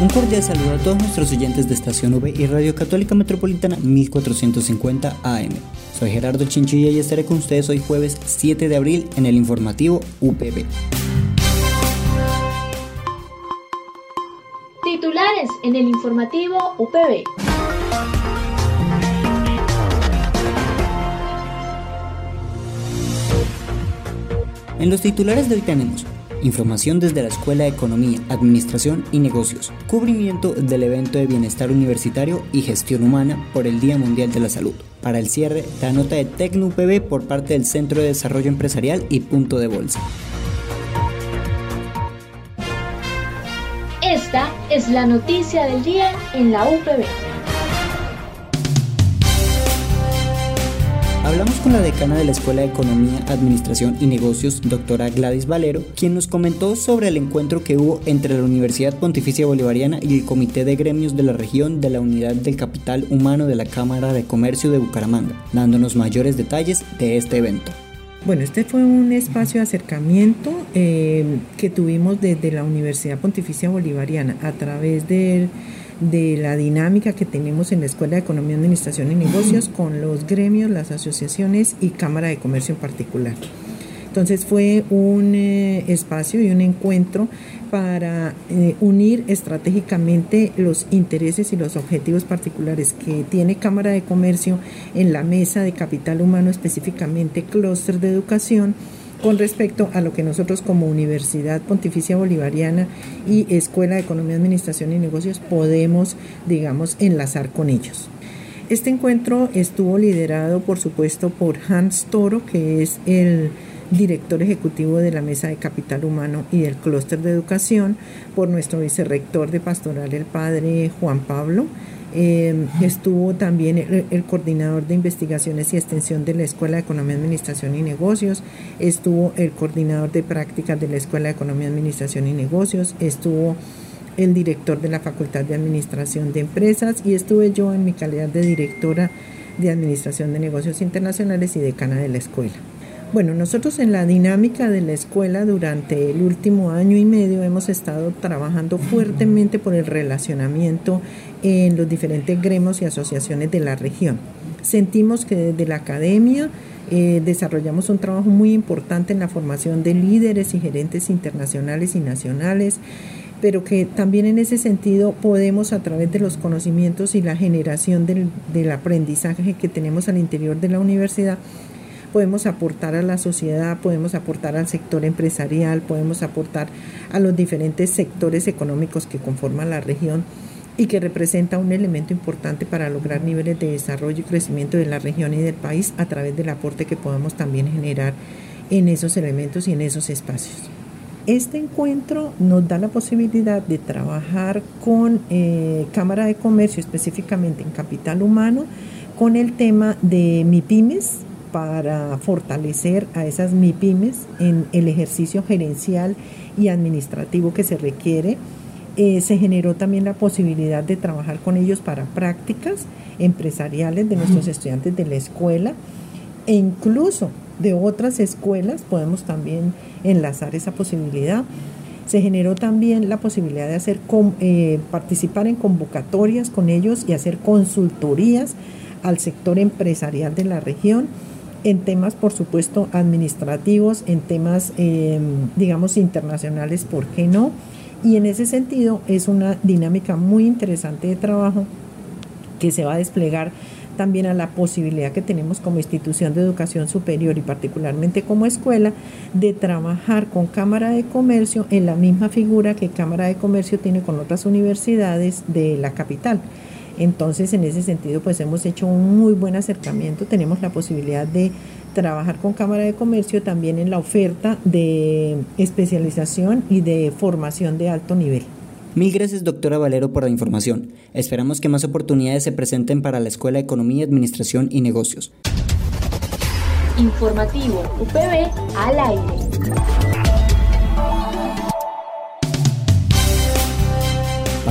Un cordial saludo a todos nuestros oyentes de Estación V y Radio Católica Metropolitana 1450 AM. Soy Gerardo Chinchilla y estaré con ustedes hoy jueves 7 de abril en el informativo UPB. Titulares en el informativo UPB. En los titulares de hoy tenemos Información desde la Escuela de Economía, Administración y Negocios. Cubrimiento del evento de bienestar universitario y gestión humana por el Día Mundial de la Salud. Para el cierre, la nota de TecnoUPB por parte del Centro de Desarrollo Empresarial y Punto de Bolsa. Esta es la noticia del día en la UPB. Hablamos con la decana de la Escuela de Economía, Administración y Negocios, doctora Gladys Valero, quien nos comentó sobre el encuentro que hubo entre la Universidad Pontificia Bolivariana y el Comité de Gremios de la Región de la Unidad del Capital Humano de la Cámara de Comercio de Bucaramanga, dándonos mayores detalles de este evento. Bueno, este fue un espacio de acercamiento eh, que tuvimos desde la Universidad Pontificia Bolivariana a través del de la dinámica que tenemos en la Escuela de Economía, Administración y Negocios con los gremios, las asociaciones y Cámara de Comercio en particular. Entonces fue un eh, espacio y un encuentro para eh, unir estratégicamente los intereses y los objetivos particulares que tiene Cámara de Comercio en la mesa de capital humano, específicamente clúster de educación con respecto a lo que nosotros como Universidad Pontificia Bolivariana y Escuela de Economía, Administración y Negocios podemos, digamos, enlazar con ellos. Este encuentro estuvo liderado, por supuesto, por Hans Toro, que es el director ejecutivo de la Mesa de Capital Humano y del Clúster de Educación, por nuestro vicerrector de Pastoral, el padre Juan Pablo, eh, estuvo también el, coordinador de investigaciones y extensión de la Escuela de Economía, Administración y Negocios, estuvo el coordinador de prácticas de la Escuela de Economía, Administración y Negocios, estuvo el director de la Facultad de Administración de Empresas. Y estuve yo en mi calidad de directora de Administración de Negocios Internacionales y decana de la escuela. Bueno, nosotros en la dinámica de la escuela durante el último año y medio hemos estado trabajando fuertemente por el relacionamiento en los diferentes gremios y asociaciones de la región. Sentimos que desde la academia eh, desarrollamos un trabajo muy importante en la formación de líderes y gerentes internacionales y nacionales pero que también en ese sentido podemos a través de los conocimientos y la generación del, del aprendizaje que tenemos al interior de la universidad podemos aportar a la sociedad, podemos aportar al sector empresarial, podemos aportar a los diferentes sectores económicos que conforman la región y que representa un elemento importante para lograr niveles de desarrollo y crecimiento de la región y del país a través del aporte que podemos también generar en esos elementos y en esos espacios. Este encuentro nos da la posibilidad de trabajar con eh, Cámara de Comercio, específicamente en Capital Humano, con el tema de MIPIMES, para fortalecer a esas MIPIMES en el ejercicio gerencial y administrativo que se requiere. Eh, se generó también la posibilidad de trabajar con ellos para prácticas empresariales de nuestros estudiantes de la escuela e incluso de otras escuelas podemos también enlazar esa posibilidad. Se generó también la posibilidad de hacer eh, participar en convocatorias con ellos y hacer consultorías al sector empresarial de la región en temas, por supuesto, administrativos, en temas, em, digamos, internacionales, ¿por qué no? Y en ese sentido es una dinámica muy interesante de trabajo que se va a desplegar también a la posibilidad que tenemos como institución de educación superior y particularmente como escuela de trabajar con Cámara de Comercio en la misma figura que Cámara de Comercio tiene con otras universidades de la capital. Entonces, en ese sentido, pues hemos hecho un muy buen acercamiento. Tenemos la posibilidad de trabajar con Cámara de Comercio también en la oferta de especialización y de formación de alto nivel. Mil gracias doctora Valero por la información. Esperamos que más oportunidades se presenten para la Escuela de Economía, Administración y Negocios. Informativo UPB al aire.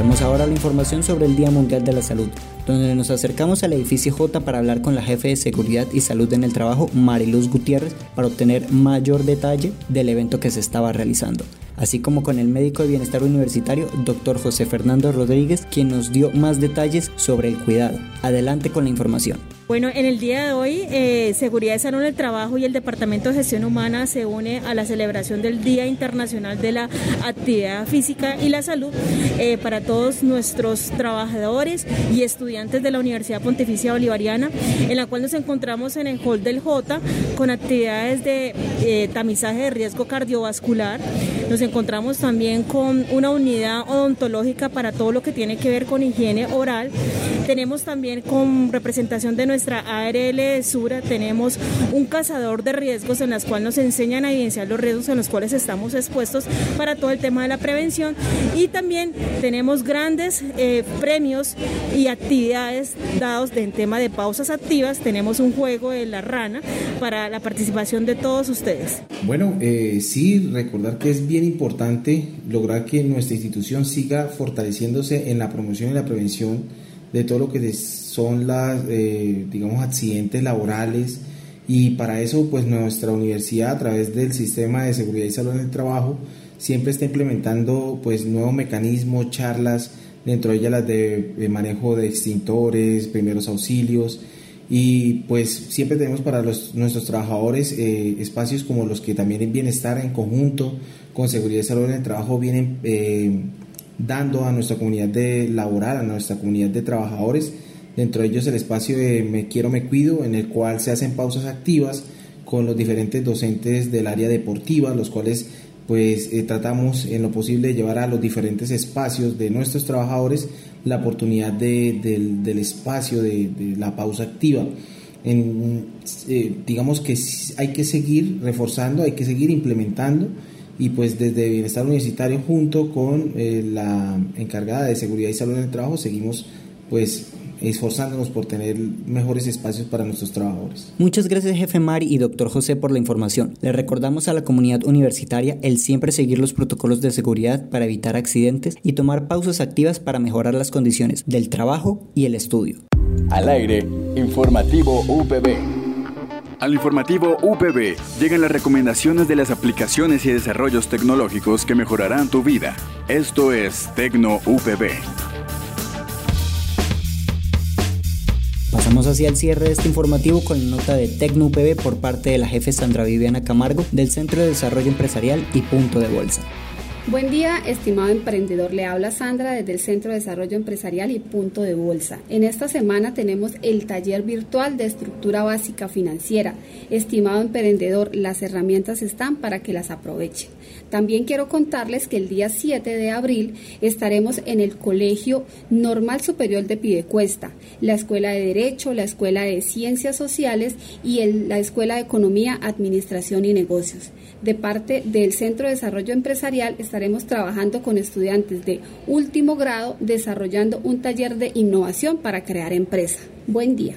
Pasemos ahora a la información sobre el Día Mundial de la Salud, donde nos acercamos al edificio J para hablar con la jefe de Seguridad y Salud en el Trabajo, Mariluz Gutiérrez, para obtener mayor detalle del evento que se estaba realizando así como con el médico de bienestar universitario, doctor José Fernando Rodríguez, quien nos dio más detalles sobre el cuidado. Adelante con la información. Bueno, en el día de hoy, eh, Seguridad y Salud del Trabajo y el Departamento de Gestión Humana se une a la celebración del Día Internacional de la Actividad Física y la Salud eh, para todos nuestros trabajadores y estudiantes de la Universidad Pontificia Bolivariana, en la cual nos encontramos en el Hall del J con actividades de eh, tamizaje de riesgo cardiovascular. Nos encontramos también con una unidad odontológica para todo lo que tiene que ver con higiene oral. Tenemos también con representación de nuestra ARL Sura, tenemos un cazador de riesgos en las cuales nos enseñan a evidenciar los riesgos en los cuales estamos expuestos para todo el tema de la prevención. Y también tenemos grandes eh, premios y actividades dados en tema de pausas activas. Tenemos un juego de la rana para la participación de todos ustedes. Bueno, eh, sí, recordar que es bien importante lograr que nuestra institución siga fortaleciéndose en la promoción y la prevención de todo lo que son las, eh, digamos, accidentes laborales. Y para eso pues nuestra universidad a través del sistema de seguridad y salud en el trabajo siempre está implementando pues nuevos mecanismos, charlas, dentro de ellas las de, manejo de extintores, primeros auxilios. Y pues siempre tenemos para los, nuestros trabajadores eh, espacios como los que también en bienestar en conjunto con seguridad y salud en el trabajo vienen eh, dando a nuestra comunidad de laboral, a nuestra comunidad de trabajadores, dentro de ellos el espacio de Me Quiero, Me Cuido, en el cual se hacen pausas activas con los diferentes docentes del área deportiva, los cuales pues eh, tratamos en lo posible de llevar a los diferentes espacios de nuestros trabajadores la oportunidad del, espacio de, la pausa activa. En, eh, digamos que hay que seguir reforzando, hay que seguir implementando y pues desde Bienestar Universitario junto con eh, la encargada de Seguridad y Salud en el Trabajo seguimos pues esforzándonos por tener mejores espacios para nuestros trabajadores. Muchas gracias jefe Mari y doctor José por la información. Le recordamos a la comunidad universitaria el siempre seguir los protocolos de seguridad para evitar accidentes y tomar pausas activas para mejorar las condiciones del trabajo y el estudio. Al aire, informativo UPB. Al informativo UPB llegan las recomendaciones de las aplicaciones y desarrollos tecnológicos que mejorarán tu vida. Esto es Tecno UPB. Pasamos hacia el cierre de este informativo con la nota de Tecno UPB por parte de la jefe Sandra Viviana Camargo del Centro de Desarrollo Empresarial y Punto de Bolsa. Buen día, estimado emprendedor. Le habla Sandra desde el Centro de Desarrollo Empresarial y Punto de Bolsa. En esta semana tenemos el taller virtual de estructura básica financiera. Estimado emprendedor, las herramientas están para que las aprovechen. También quiero contarles que el día 7 de abril estaremos en el Colegio Normal Superior de Pidecuesta, la Escuela de Derecho, la Escuela de Ciencias Sociales y la Escuela de Economía, Administración y Negocios. De parte del Centro de Desarrollo Empresarial estaremos trabajando con estudiantes de último grado desarrollando un taller de innovación para crear empresa. Buen día.